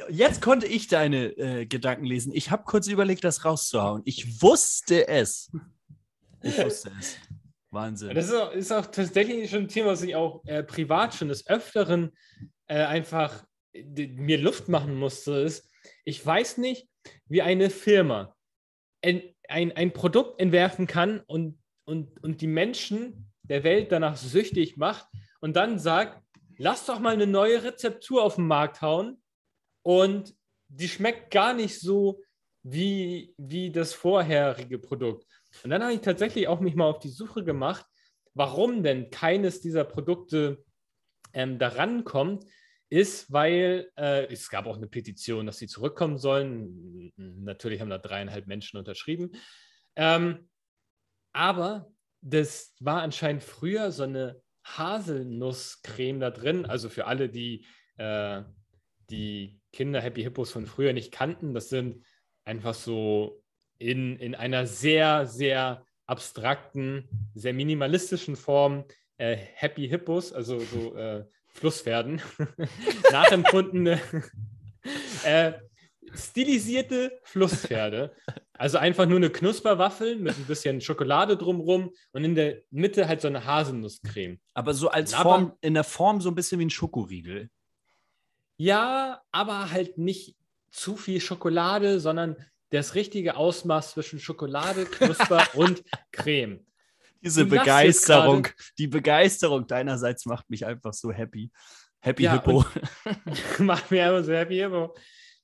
jetzt konnte ich deine äh, Gedanken lesen. Ich habe kurz überlegt, das rauszuhauen. Ich wusste es. Ich wusste es. Wahnsinn. Das ist auch, ist auch tatsächlich schon ein Thema, was ich auch äh, privat schon des Öfteren äh, einfach mir Luft machen musste, ist, ich weiß nicht, wie eine Firma en, ein, ein Produkt entwerfen kann und, und, und die Menschen der Welt danach süchtig macht und dann sagt, lass doch mal eine neue Rezeptur auf den Markt hauen und die schmeckt gar nicht so wie, wie das vorherige Produkt. Und dann habe ich tatsächlich auch mich mal auf die Suche gemacht, warum denn keines dieser Produkte ähm, daran kommt, ist, weil äh, es gab auch eine Petition, dass sie zurückkommen sollen. Natürlich haben da dreieinhalb Menschen unterschrieben. Ähm, aber das war anscheinend früher so eine Haselnusscreme da drin. Also für alle, die äh, die Kinder Happy Hippos von früher nicht kannten, das sind einfach so in, in einer sehr, sehr abstrakten, sehr minimalistischen Form äh, Happy Hippos, also so äh, Flusspferden, nachempfundene, äh, stilisierte Flusspferde. Also einfach nur eine Knusperwaffel mit ein bisschen Schokolade drumrum und in der Mitte halt so eine Haselnusscreme. Aber so als Aber- Form, in der Form so ein bisschen wie ein Schokoriegel. Ja, aber halt nicht zu viel Schokolade, sondern das richtige Ausmaß zwischen Schokolade, Knusper und Creme. Diese Begeisterung, die Begeisterung deinerseits macht mich einfach so happy. Happy Ja, Hippo. Macht mir einfach so happy. Hippo.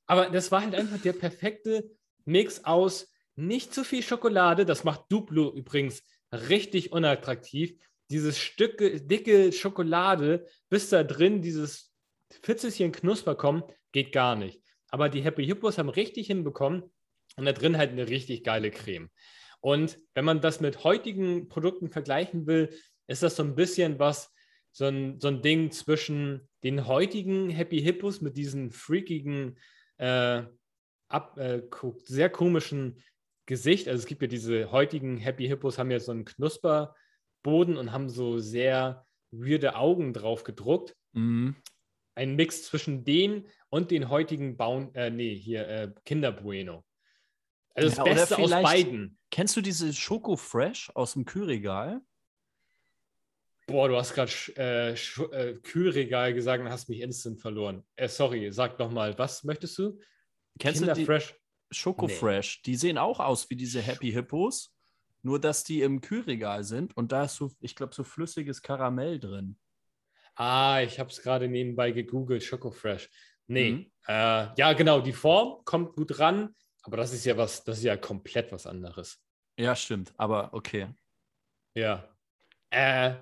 Aber das war halt einfach der perfekte Mix aus nicht zu viel Schokolade. Das macht Duplo übrigens richtig unattraktiv. Dieses Stück dicke Schokolade, bis da drin dieses Fitzelchen Knusper kommt, geht gar nicht. aber die Happy Hippos haben richtig hinbekommen und da drin halt eine richtig geile Creme. Und wenn man das mit heutigen Produkten vergleichen will, ist das so ein bisschen was, so ein, so ein Ding zwischen den heutigen Happy Hippos mit diesen freakigen, äh, ab, äh, sehr komischen Gesicht. Also es gibt ja diese heutigen Happy Hippos, haben ja so einen Knusperboden und haben so sehr weirde Augen drauf gedruckt. Mhm. Ein Mix zwischen den und den heutigen Baun, äh, nee, hier äh, Kinder Bueno. Also das ja, Beste aus beiden. Kennst du diese Schoko Fresh aus dem Kühlregal? Boah, du hast gerade äh, äh, Kühlregal gesagt und hast mich instant verloren. Äh, sorry, sag doch mal, was möchtest du? Kennst Kinder du die Fresh? Schoko nee. Fresh. Die sehen auch aus wie diese Happy Hippos, nur dass die im Kühlregal sind und da ist so, ich glaube, so flüssiges Karamell drin. Ah, ich habe es gerade nebenbei gegoogelt, Schoko Fresh. Nee, mhm. äh, ja, genau, die Form kommt gut ran, aber das ist ja was, das ist ja komplett was anderes. Ja, stimmt, aber okay. Ja. Äh,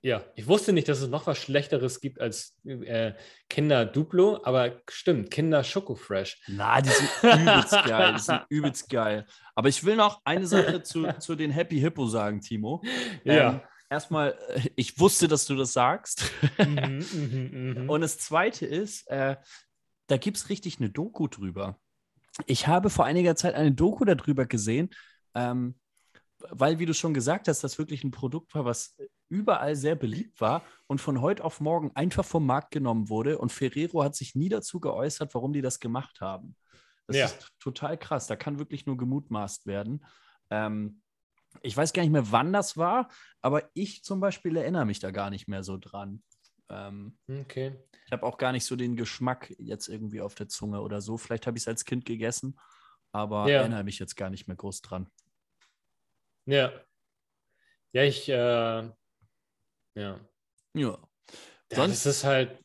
ja, ich wusste nicht, dass es noch was Schlechteres gibt als äh, Kinder Duplo, aber stimmt, Kinder Schoko Fresh. Na, die sind übelst geil, die sind übelst geil. Aber ich will noch eine Sache zu, zu den Happy Hippo sagen, Timo. Ja. Ähm, erstmal, äh, ich wusste, dass du das sagst. Mhm, mh, mh. Und das Zweite ist, äh, da gibt es richtig eine Doku drüber. Ich habe vor einiger Zeit eine Doku darüber gesehen, ähm, weil, wie du schon gesagt hast, das wirklich ein Produkt war, was überall sehr beliebt war und von heute auf morgen einfach vom Markt genommen wurde. Und Ferrero hat sich nie dazu geäußert, warum die das gemacht haben. Das ja. ist total krass. Da kann wirklich nur gemutmaßt werden. Ähm, ich weiß gar nicht mehr, wann das war, aber ich zum Beispiel erinnere mich da gar nicht mehr so dran. Ähm, okay. Ich habe auch gar nicht so den Geschmack jetzt irgendwie auf der Zunge oder so. Vielleicht habe ich es als Kind gegessen, aber ja. erinnere mich jetzt gar nicht mehr groß dran. Ja. Ja, ich, äh, ja. Ja. ja Sonst ist halt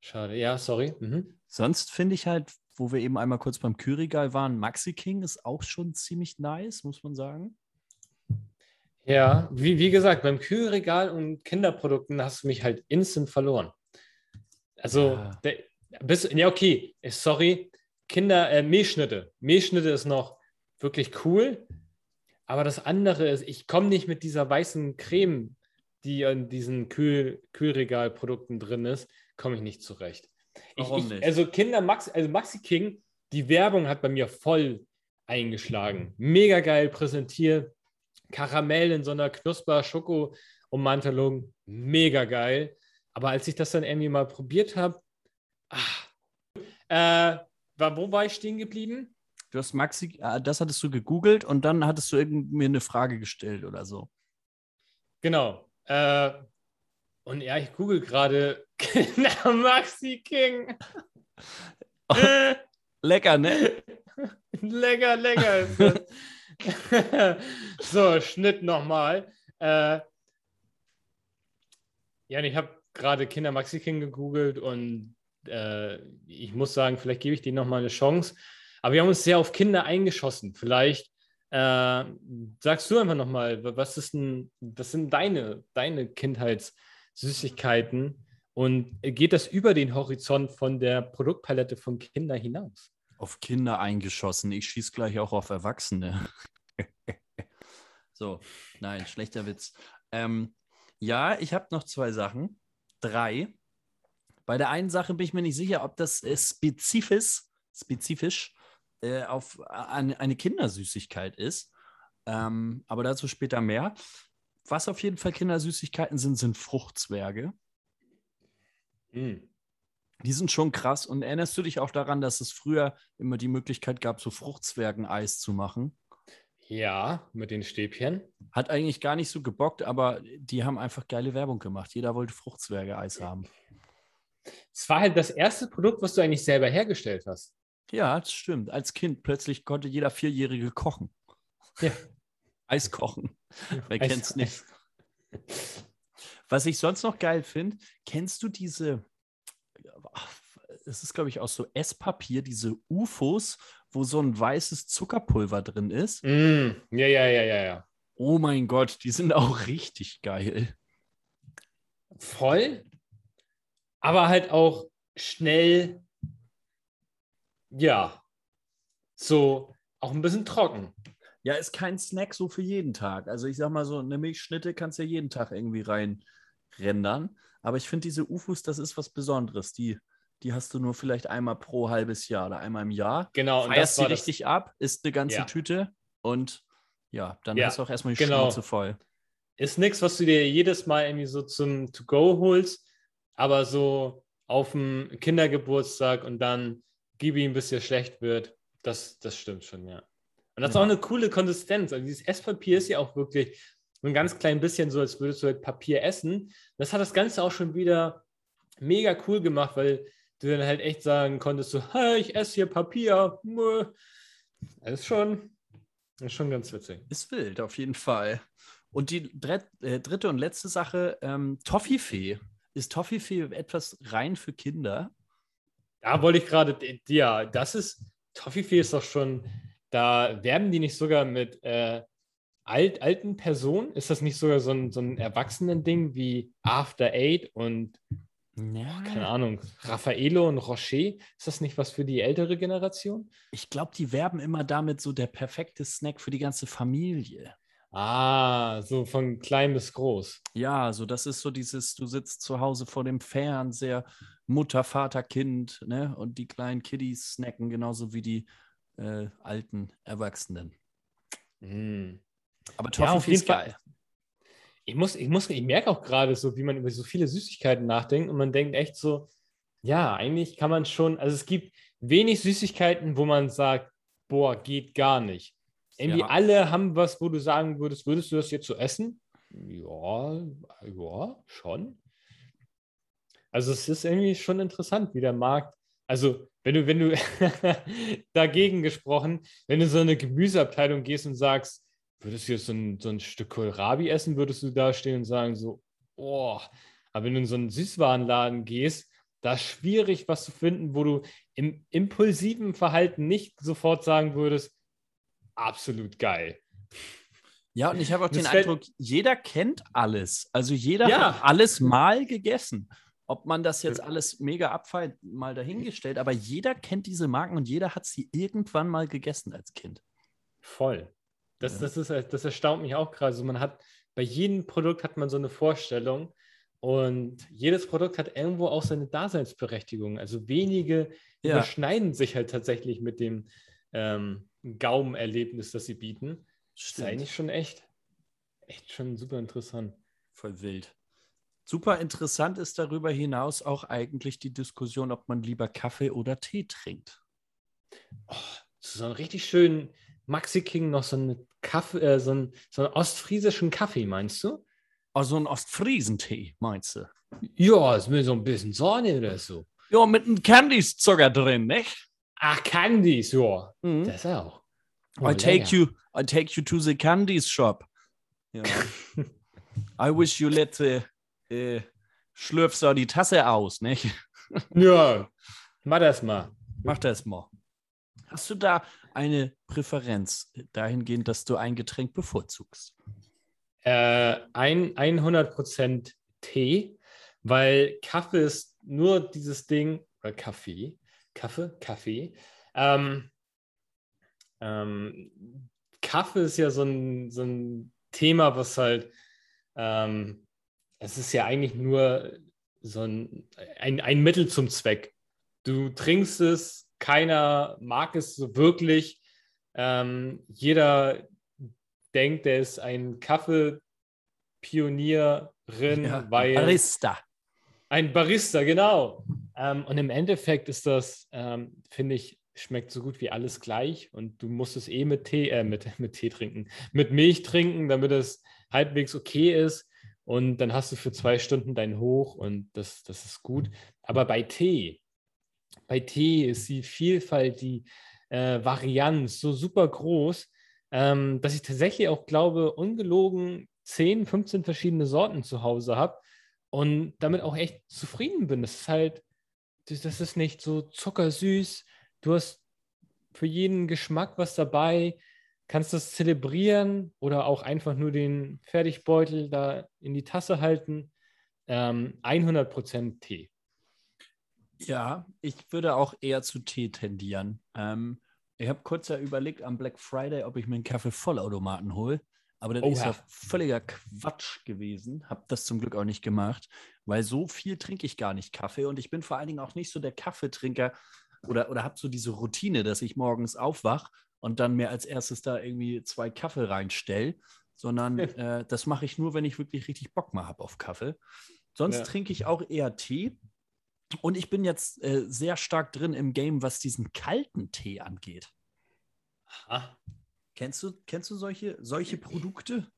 schade. Ja, sorry. Mhm. Sonst finde ich halt, wo wir eben einmal kurz beim Kühlregal waren, Maxi King ist auch schon ziemlich nice, muss man sagen. Ja, wie, wie gesagt, beim Kühlregal und Kinderprodukten hast du mich halt instant verloren. Also, ja, der, bis, ja okay, sorry, Kinder, äh, Milchschnitte. Milchschnitte ist noch wirklich cool, aber das andere ist, ich komme nicht mit dieser weißen Creme, die in diesen Kühl, Kühlregalprodukten drin ist, komme ich nicht zurecht. Warum ich, nicht? Also Kinder Max, also Maxi King, die Werbung hat bei mir voll eingeschlagen. Mega geil präsentiert, Karamell in so einer Knusper-Schoko-Ummantelung, mega geil. Aber als ich das dann irgendwie mal probiert habe, äh, wo war ich stehen geblieben? Du hast Maxi, äh, das hattest du gegoogelt und dann hattest du mir eine Frage gestellt oder so. Genau. Äh, und ja, ich google gerade Maxi King. lecker, ne? lecker, lecker ist das. so, Schnitt nochmal. Äh, ja, ich habe gerade Kinder Maxi King gegoogelt und äh, ich muss sagen, vielleicht gebe ich denen nochmal eine Chance. Aber wir haben uns sehr auf Kinder eingeschossen. Vielleicht äh, sagst du einfach nochmal, was ist denn, was sind deine, deine Kindheitssüßigkeiten und geht das über den Horizont von der Produktpalette von Kinder hinaus? auf Kinder eingeschossen. Ich schieße gleich auch auf Erwachsene. so, nein, schlechter Witz. Ähm, ja, ich habe noch zwei Sachen. Drei. Bei der einen Sache bin ich mir nicht sicher, ob das äh, spezifisch, spezifisch äh, auf eine, eine, Kindersüßigkeit ist. Ähm, aber dazu später mehr. Was auf jeden Fall Kindersüßigkeiten sind, sind Fruchtzwerge. Mm. Die sind schon krass. Und erinnerst du dich auch daran, dass es früher immer die Möglichkeit gab, so Fruchtzwergen-Eis zu machen? Ja, mit den Stäbchen. Hat eigentlich gar nicht so gebockt, aber die haben einfach geile Werbung gemacht. Jeder wollte Fruchtzwerge-Eis haben. Es war halt das erste Produkt, was du eigentlich selber hergestellt hast. Ja, das stimmt. Als Kind plötzlich konnte jeder Vierjährige kochen. Ja. Eis kochen. Wer kennt es nicht? Was ich sonst noch geil finde, kennst du diese es ist, glaube ich, aus so Esspapier, diese UFOs, wo so ein weißes Zuckerpulver drin ist. Mm, ja, ja, ja, ja, ja. Oh mein Gott, die sind auch richtig geil. Voll, aber halt auch schnell ja, so auch ein bisschen trocken. Ja, ist kein Snack so für jeden Tag. Also ich sag mal so, eine Milchschnitte kannst du ja jeden Tag irgendwie rein rendern. Aber ich finde diese UFOs, das ist was Besonderes. Die, die hast du nur vielleicht einmal pro halbes Jahr oder einmal im Jahr. Genau. Und Feierst sie richtig ab, isst eine ganze ja. Tüte und ja, dann ja, hast du auch erstmal die genau. Schnauze voll. Ist nichts, was du dir jedes Mal irgendwie so zum To-Go holst, aber so auf dem Kindergeburtstag und dann gib ihm, bis dir schlecht wird. Das, das stimmt schon, ja. Und das ja. ist auch eine coole Konsistenz. Also dieses Esspapier ist ja auch wirklich ein ganz klein bisschen so, als würdest du halt Papier essen. Das hat das Ganze auch schon wieder mega cool gemacht, weil du dann halt echt sagen konntest, so, hey, ich esse hier Papier. Das ist schon, das ist schon ganz witzig. Ist wild, auf jeden Fall. Und die äh, dritte und letzte Sache, ähm, Toffifee. Ist Toffifee etwas rein für Kinder? Da wollte ich gerade, ja, das ist, Toffifee ist doch schon, da werben die nicht sogar mit äh, alt, alten Personen? Ist das nicht sogar so ein, so ein Erwachsenen-Ding wie After Eight und ja. keine Ahnung, Raffaello und Rocher? Ist das nicht was für die ältere Generation? Ich glaube, die werben immer damit so der perfekte Snack für die ganze Familie. Ah, so von klein bis groß. Ja, so das ist so dieses, du sitzt zu Hause vor dem Fernseher, Mutter, Vater, Kind, ne? Und die kleinen Kiddies snacken genauso wie die äh, alten Erwachsenen. Mm. Aber Toffee ja, ist geil. Ich muss, ich muss, ich merke auch gerade so, wie man über so viele Süßigkeiten nachdenkt und man denkt echt so, ja, eigentlich kann man schon, also es gibt wenig Süßigkeiten, wo man sagt, boah, geht gar nicht. Irgendwie ja. alle haben was, wo du sagen würdest, würdest du das jetzt so essen? Ja, ja, schon. Also es ist irgendwie schon interessant, wie der Markt, also wenn du, wenn du dagegen gesprochen, wenn du so eine Gemüseabteilung gehst und sagst, würdest du jetzt so ein, so ein Stück Kohlrabi essen, würdest du da stehen und sagen so, oh, aber wenn du in so einen Süßwarenladen gehst, da ist schwierig, was zu finden, wo du im impulsiven Verhalten nicht sofort sagen würdest, absolut geil. Ja, und ich habe auch das den Eindruck, jeder kennt alles. Also jeder ja. hat alles mal gegessen. Ob man das jetzt alles mega abfeilt, mal dahingestellt, aber jeder kennt diese Marken und jeder hat sie irgendwann mal gegessen als Kind. Voll. Das, ja. das, ist, das erstaunt mich auch gerade. Also man hat, bei jedem Produkt hat man so eine Vorstellung und jedes Produkt hat irgendwo auch seine Daseinsberechtigung. Also wenige ja. überschneiden sich halt tatsächlich mit dem ähm, Gaumenerlebnis, das sie bieten. Stimmt. Das ist eigentlich schon echt, echt schon super interessant. Voll wild. Super interessant ist darüber hinaus auch eigentlich die Diskussion, ob man lieber Kaffee oder Tee trinkt. Oh, so einen richtig schönen Maxi King, noch so einen, Kaffee, äh, so, einen, so einen ostfriesischen Kaffee, meinst du? Also einen Ostfriesentee, meinst du? Ja, ist mir so ein bisschen Sonne oder so. Ja, mit einem Candies-Zucker drin, nicht? Ach, Candies, ja. Mhm. Das auch. Oh, I take you, I take you to the Candies shop. Ja. I wish you let the äh, schlürfst du die Tasse aus, nicht? Ja, mach das mal. Mach das mal. Hast du da eine Präferenz dahingehend, dass du ein Getränk bevorzugst? Äh, ein, 100% Tee, weil Kaffee ist nur dieses Ding, oder Kaffee, Kaffee, Kaffee. Ähm, ähm, Kaffee ist ja so ein, so ein Thema, was halt ähm, es ist ja eigentlich nur so ein, ein, ein Mittel zum Zweck. Du trinkst es, keiner mag es so wirklich. Ähm, jeder denkt, er ist ein Kaffeepionierin, ja, weil. Barista. Ein Barista, genau. Ähm, und im Endeffekt ist das, ähm, finde ich, schmeckt so gut wie alles gleich und du musst es eh mit Tee, äh, mit, mit Tee trinken, mit Milch trinken, damit es halbwegs okay ist und dann hast du für zwei Stunden dein Hoch und das, das ist gut. Aber bei Tee, bei Tee ist die Vielfalt, die äh, Varianz so super groß, ähm, dass ich tatsächlich auch glaube, ungelogen 10, 15 verschiedene Sorten zu Hause habe und damit auch echt zufrieden bin. Das ist halt, das, das ist nicht so zuckersüß. Du hast für jeden Geschmack was dabei kannst das zelebrieren oder auch einfach nur den Fertigbeutel da in die Tasse halten. Ähm, 100% Tee. Ja, ich würde auch eher zu Tee tendieren. Ähm, ich habe kurz ja überlegt am Black Friday, ob ich mir einen Kaffee-Vollautomaten hole. Aber das oh, ist ja völliger Quatsch gewesen. Habe das zum Glück auch nicht gemacht, weil so viel trinke ich gar nicht Kaffee. Und ich bin vor allen Dingen auch nicht so der Kaffeetrinker oder, oder habe so diese Routine, dass ich morgens aufwache und dann mir als erstes da irgendwie zwei Kaffee reinstelle, sondern äh, das mache ich nur, wenn ich wirklich richtig Bock mal habe auf Kaffee. Sonst ja. trinke ich auch eher Tee. Und ich bin jetzt äh, sehr stark drin im Game, was diesen kalten Tee angeht. Aha. Kennst du, kennst du solche, solche Produkte?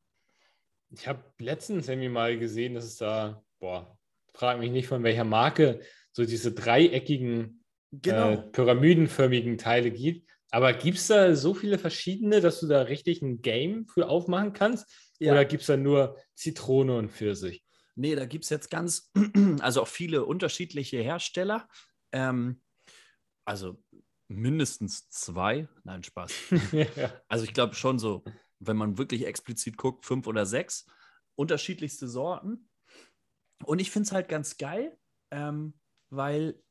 Ich habe letztens irgendwie mal gesehen, dass es da, boah, frag mich nicht von welcher Marke, so diese dreieckigen, genau. äh, pyramidenförmigen Teile gibt. Aber gibt es da so viele verschiedene, dass du da richtig ein Game für aufmachen kannst? Ja. Oder gibt es da nur Zitrone und Pfirsich? Nee, da gibt es jetzt ganz, also auch viele unterschiedliche Hersteller. Ähm, also mindestens zwei. Nein, Spaß. Also ich glaube schon so, wenn man wirklich explizit guckt, fünf oder sechs unterschiedlichste Sorten. Und ich finde es halt ganz geil, ähm, weil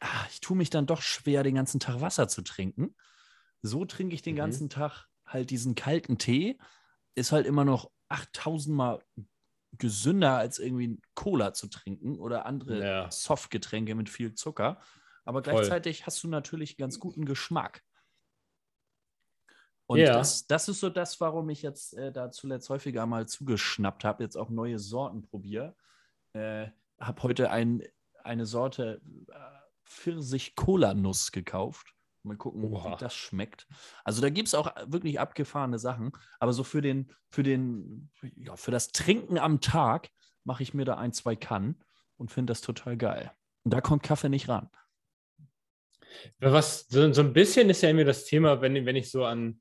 ach, ich tue mich dann doch schwer, den ganzen Tag Wasser zu trinken. So trinke ich den mhm. ganzen Tag halt diesen kalten Tee. Ist halt immer noch 8000 Mal gesünder, als irgendwie Cola zu trinken oder andere ja. Softgetränke mit viel Zucker. Aber gleichzeitig Voll. hast du natürlich ganz guten Geschmack. Und ja. das, das, ist so das, warum ich jetzt äh, da zuletzt häufiger mal zugeschnappt habe, jetzt auch neue Sorten probiere. Äh, habe heute ein, eine Sorte äh, Pfirsich-Cola-Nuss gekauft. Mal gucken, Oha. wie das schmeckt. Also da gibt es auch wirklich abgefahrene Sachen. Aber so für den, für den, ja, für das Trinken am Tag mache ich mir da ein, zwei Kannen und finde das total geil. Und da kommt Kaffee nicht ran. Was so, so, ein bisschen ist ja immer das Thema, wenn, wenn ich so an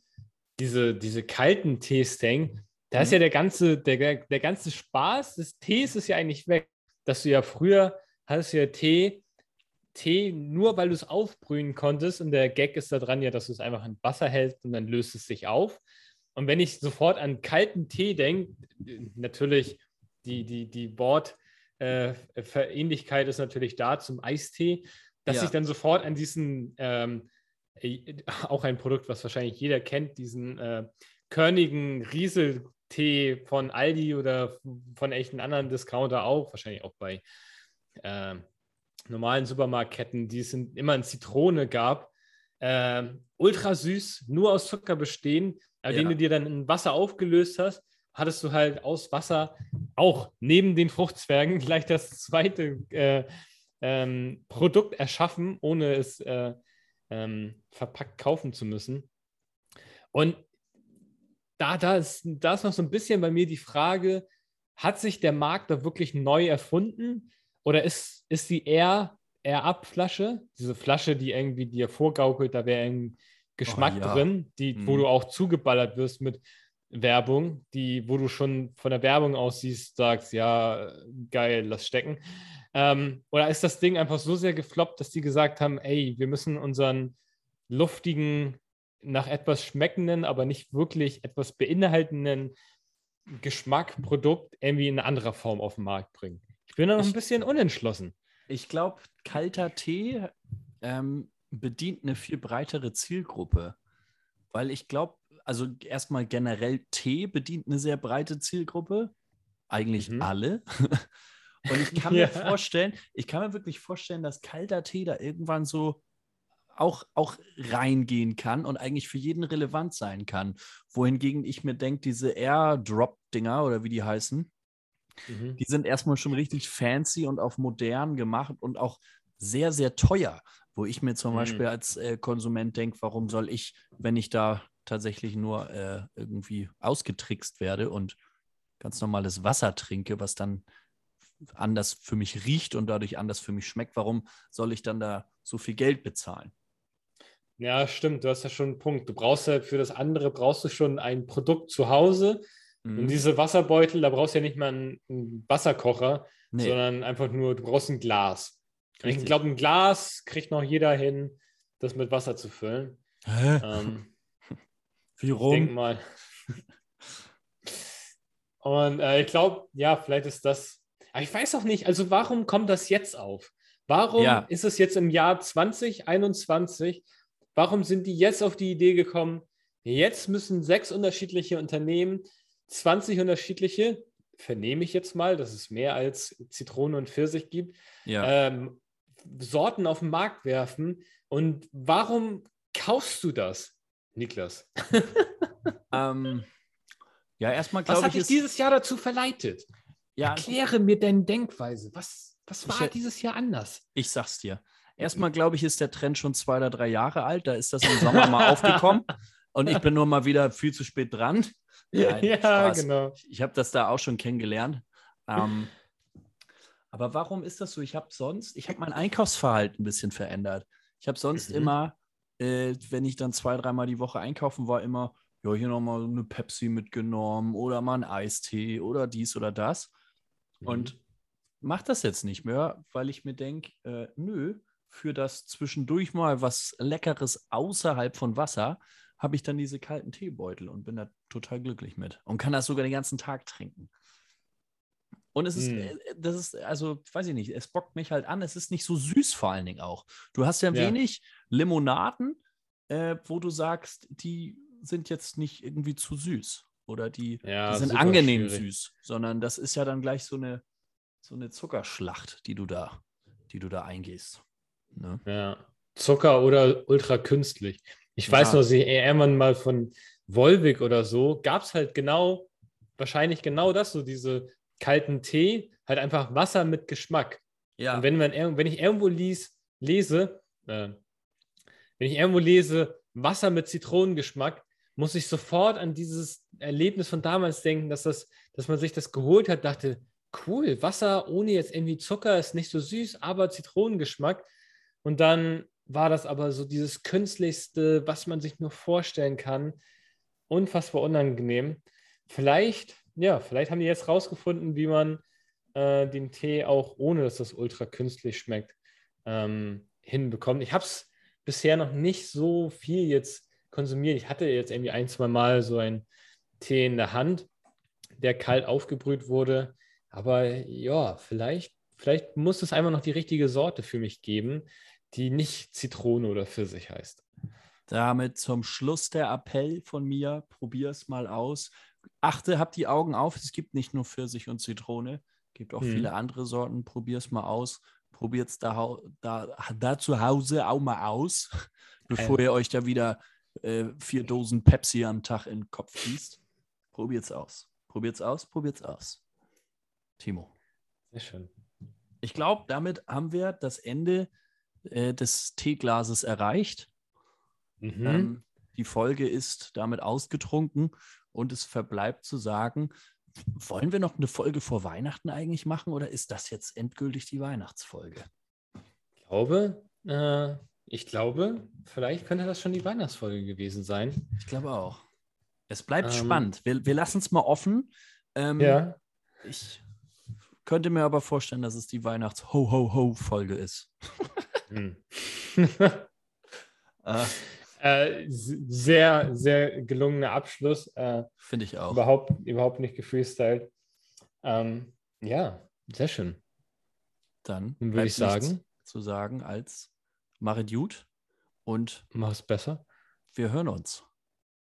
diese, diese kalten Tees denke, da ist mhm. ja der ganze, der, der ganze Spaß des Tees ist ja eigentlich weg. Dass du ja früher hattest ja Tee, Tee nur weil du es aufbrühen konntest und der Gag ist da dran ja, dass du es einfach in Wasser hältst und dann löst es sich auf. Und wenn ich sofort an kalten Tee denke, natürlich die, die, die Wortähnlichkeit äh, ist natürlich da zum Eistee, dass ja. ich dann sofort an diesen, ähm, äh, auch ein Produkt, was wahrscheinlich jeder kennt, diesen äh, körnigen Rieseltee von Aldi oder von echten anderen Discounter auch, wahrscheinlich auch bei äh, normalen Supermarktketten, die es in, immer in Zitrone gab, äh, ultra süß, nur aus Zucker bestehen, ja. den du dir dann in Wasser aufgelöst hast, hattest du halt aus Wasser auch neben den Fruchtzwergen gleich das zweite äh, ähm, Produkt erschaffen, ohne es äh, ähm, verpackt kaufen zu müssen. Und da, da, ist, da ist noch so ein bisschen bei mir die Frage, hat sich der Markt da wirklich neu erfunden oder ist, ist die eher, eher Ab-Flasche, diese Flasche, die irgendwie dir vorgaukelt, da wäre ein Geschmack oh, ja. drin, die, mhm. wo du auch zugeballert wirst mit Werbung, die, wo du schon von der Werbung aus siehst, sagst, ja, geil, lass stecken. Ähm, oder ist das Ding einfach so sehr gefloppt, dass die gesagt haben, ey, wir müssen unseren luftigen, nach etwas schmeckenden, aber nicht wirklich etwas beinhaltenden Geschmack, Produkt irgendwie in anderer Form auf den Markt bringen? Ich bin da noch ich, ein bisschen unentschlossen. Ich glaube, kalter Tee ähm, bedient eine viel breitere Zielgruppe. Weil ich glaube, also erstmal generell Tee bedient eine sehr breite Zielgruppe. Eigentlich mhm. alle. Und ich kann ja. mir vorstellen, ich kann mir wirklich vorstellen, dass kalter Tee da irgendwann so auch, auch reingehen kann und eigentlich für jeden relevant sein kann. Wohingegen ich mir denke, diese Airdrop-Dinger oder wie die heißen, mhm. die sind erstmal schon richtig fancy und auf modern gemacht und auch sehr, sehr teuer. Wo ich mir zum mhm. Beispiel als äh, Konsument denke, warum soll ich, wenn ich da tatsächlich nur äh, irgendwie ausgetrickst werde und ganz normales Wasser trinke, was dann anders für mich riecht und dadurch anders für mich schmeckt, warum soll ich dann da so viel Geld bezahlen? Ja, stimmt, du hast ja schon einen Punkt. Du brauchst ja für das andere brauchst du schon ein Produkt zu Hause. Mhm. Und diese Wasserbeutel, da brauchst du ja nicht mal einen, einen Wasserkocher, nee. sondern einfach nur, du brauchst ein Glas. Richtig. Ich glaube, ein Glas kriegt noch jeder hin, das mit Wasser zu füllen. Hä? Ähm, Wie rum? Ich denke mal. Und äh, ich glaube, ja, vielleicht ist das aber ich weiß auch nicht, also warum kommt das jetzt auf? Warum Ja. ist es jetzt im Jahr 2021? Warum sind die jetzt auf die Idee gekommen? Jetzt müssen sechs unterschiedliche Unternehmen, 20 unterschiedliche, vernehme ich jetzt mal, dass es mehr als Zitrone und Pfirsich gibt, Ja. ähm, Sorten auf den Markt werfen. Und warum kaufst du das, Niklas? Ähm, ja, erstmal Was glaube hat ich, dich ist, dieses Jahr dazu verleitet? ja, Erkläre mir deine Denkweise. Was, was war Ich- dieses Jahr anders? ich sag's dir. Erstmal glaube ich, ist der Trend schon zwei oder drei Jahre alt. Da ist das im Sommer mal aufgekommen. Und ich bin nur mal wieder viel zu spät dran. Nein, ja, Spaß. genau. Ich habe das da auch schon kennengelernt. Ähm, aber warum ist das so? Ich habe sonst, ich habe mein Einkaufsverhalten ein bisschen verändert. Ich habe sonst Mhm. immer, äh, wenn ich dann zwei, dreimal die Woche einkaufen war, immer, ja, hier nochmal eine Pepsi mitgenommen oder mal einen Eistee oder dies oder das. Mhm. Und mache das jetzt nicht mehr, weil ich mir denke, äh, nö, für das zwischendurch mal was Leckeres außerhalb von Wasser habe ich dann diese kalten Teebeutel und bin da total glücklich mit und kann das sogar den ganzen Tag trinken. Und es ist, Mm. das ist, also, weiß ich nicht, es bockt mich halt an. Es ist nicht so süß vor allen Dingen auch. Du hast ja, Ja. wenig Limonaden, äh, wo du sagst, die sind jetzt nicht irgendwie zu süß oder die, Ja, die sind angenehm schwierig. süß, sondern das ist ja dann gleich so eine, so eine Zuckerschlacht, die du da, die du da eingehst. Ne? Ja. Zucker oder ultra künstlich. Ich weiß Ja. noch, sie irgendwann mal von Volvic oder so, gab es halt genau, wahrscheinlich genau das, so diese kalten Tee, halt einfach Wasser mit Geschmack. Ja, Und wenn, man, wenn ich irgendwo lies, lese, äh, wenn ich irgendwo lese, Wasser mit Zitronengeschmack, muss ich sofort an dieses Erlebnis von damals denken, dass, das, dass man sich das geholt hat, dachte, cool, Wasser ohne jetzt irgendwie Zucker ist nicht so süß, aber Zitronengeschmack. Und dann war das aber so dieses künstlichste, was man sich nur vorstellen kann. Unfassbar unangenehm. Vielleicht, ja, vielleicht haben die jetzt rausgefunden, wie man äh, den Tee auch ohne, dass das ultra künstlich schmeckt, ähm, hinbekommt. Ich habe es bisher noch nicht so viel jetzt konsumiert. Ich hatte jetzt irgendwie ein, zwei Mal so einen Tee in der Hand, der kalt aufgebrüht wurde. Aber ja, vielleicht, vielleicht muss es einfach noch die richtige Sorte für mich geben, die nicht Zitrone oder Pfirsich heißt. damit zum Schluss der Appell von mir, probier es mal aus. Achte, hab die Augen auf, es gibt nicht nur Pfirsich und Zitrone, gibt auch Mhm. viele andere Sorten. Probier es mal aus. Probiert es da, da, da zu Hause auch mal aus, bevor ihr euch da wieder äh, vier Dosen Pepsi am Tag in den Kopf gießt. Probiert es aus. Probiert es aus, probiert es aus. Timo. Sehr schön. Ich glaube, damit haben wir das Ende äh, des Teeglases erreicht. Mhm. Ähm, die Folge ist damit ausgetrunken und es verbleibt zu sagen, wollen wir noch eine Folge vor Weihnachten eigentlich machen oder ist das jetzt endgültig die Weihnachtsfolge? Ich glaube, äh, ich glaube, vielleicht könnte das schon die Weihnachtsfolge gewesen sein. Ich glaube auch. Es bleibt Ähm, spannend. Wir, wir lassen es mal offen. Ähm, Ja. Ich könnte mir aber vorstellen, dass es die Weihnachts-Ho-Ho-Ho-Folge ist. Hm. Äh, äh, sehr, sehr gelungener Abschluss. Äh, Finde ich auch. überhaupt, überhaupt nicht gefreestylt. Ähm, ja, sehr schön. Dann würde ich sagen, zu sagen als Marit Jut und mach es besser. wir hören uns.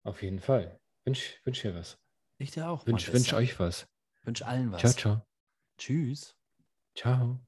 Auf jeden Fall. Wünsch, wünsch dir was. Ich dir auch. Wünsch, wünsch euch was. Wünsch allen was. Ciao, ciao. Tschüss. Ciao.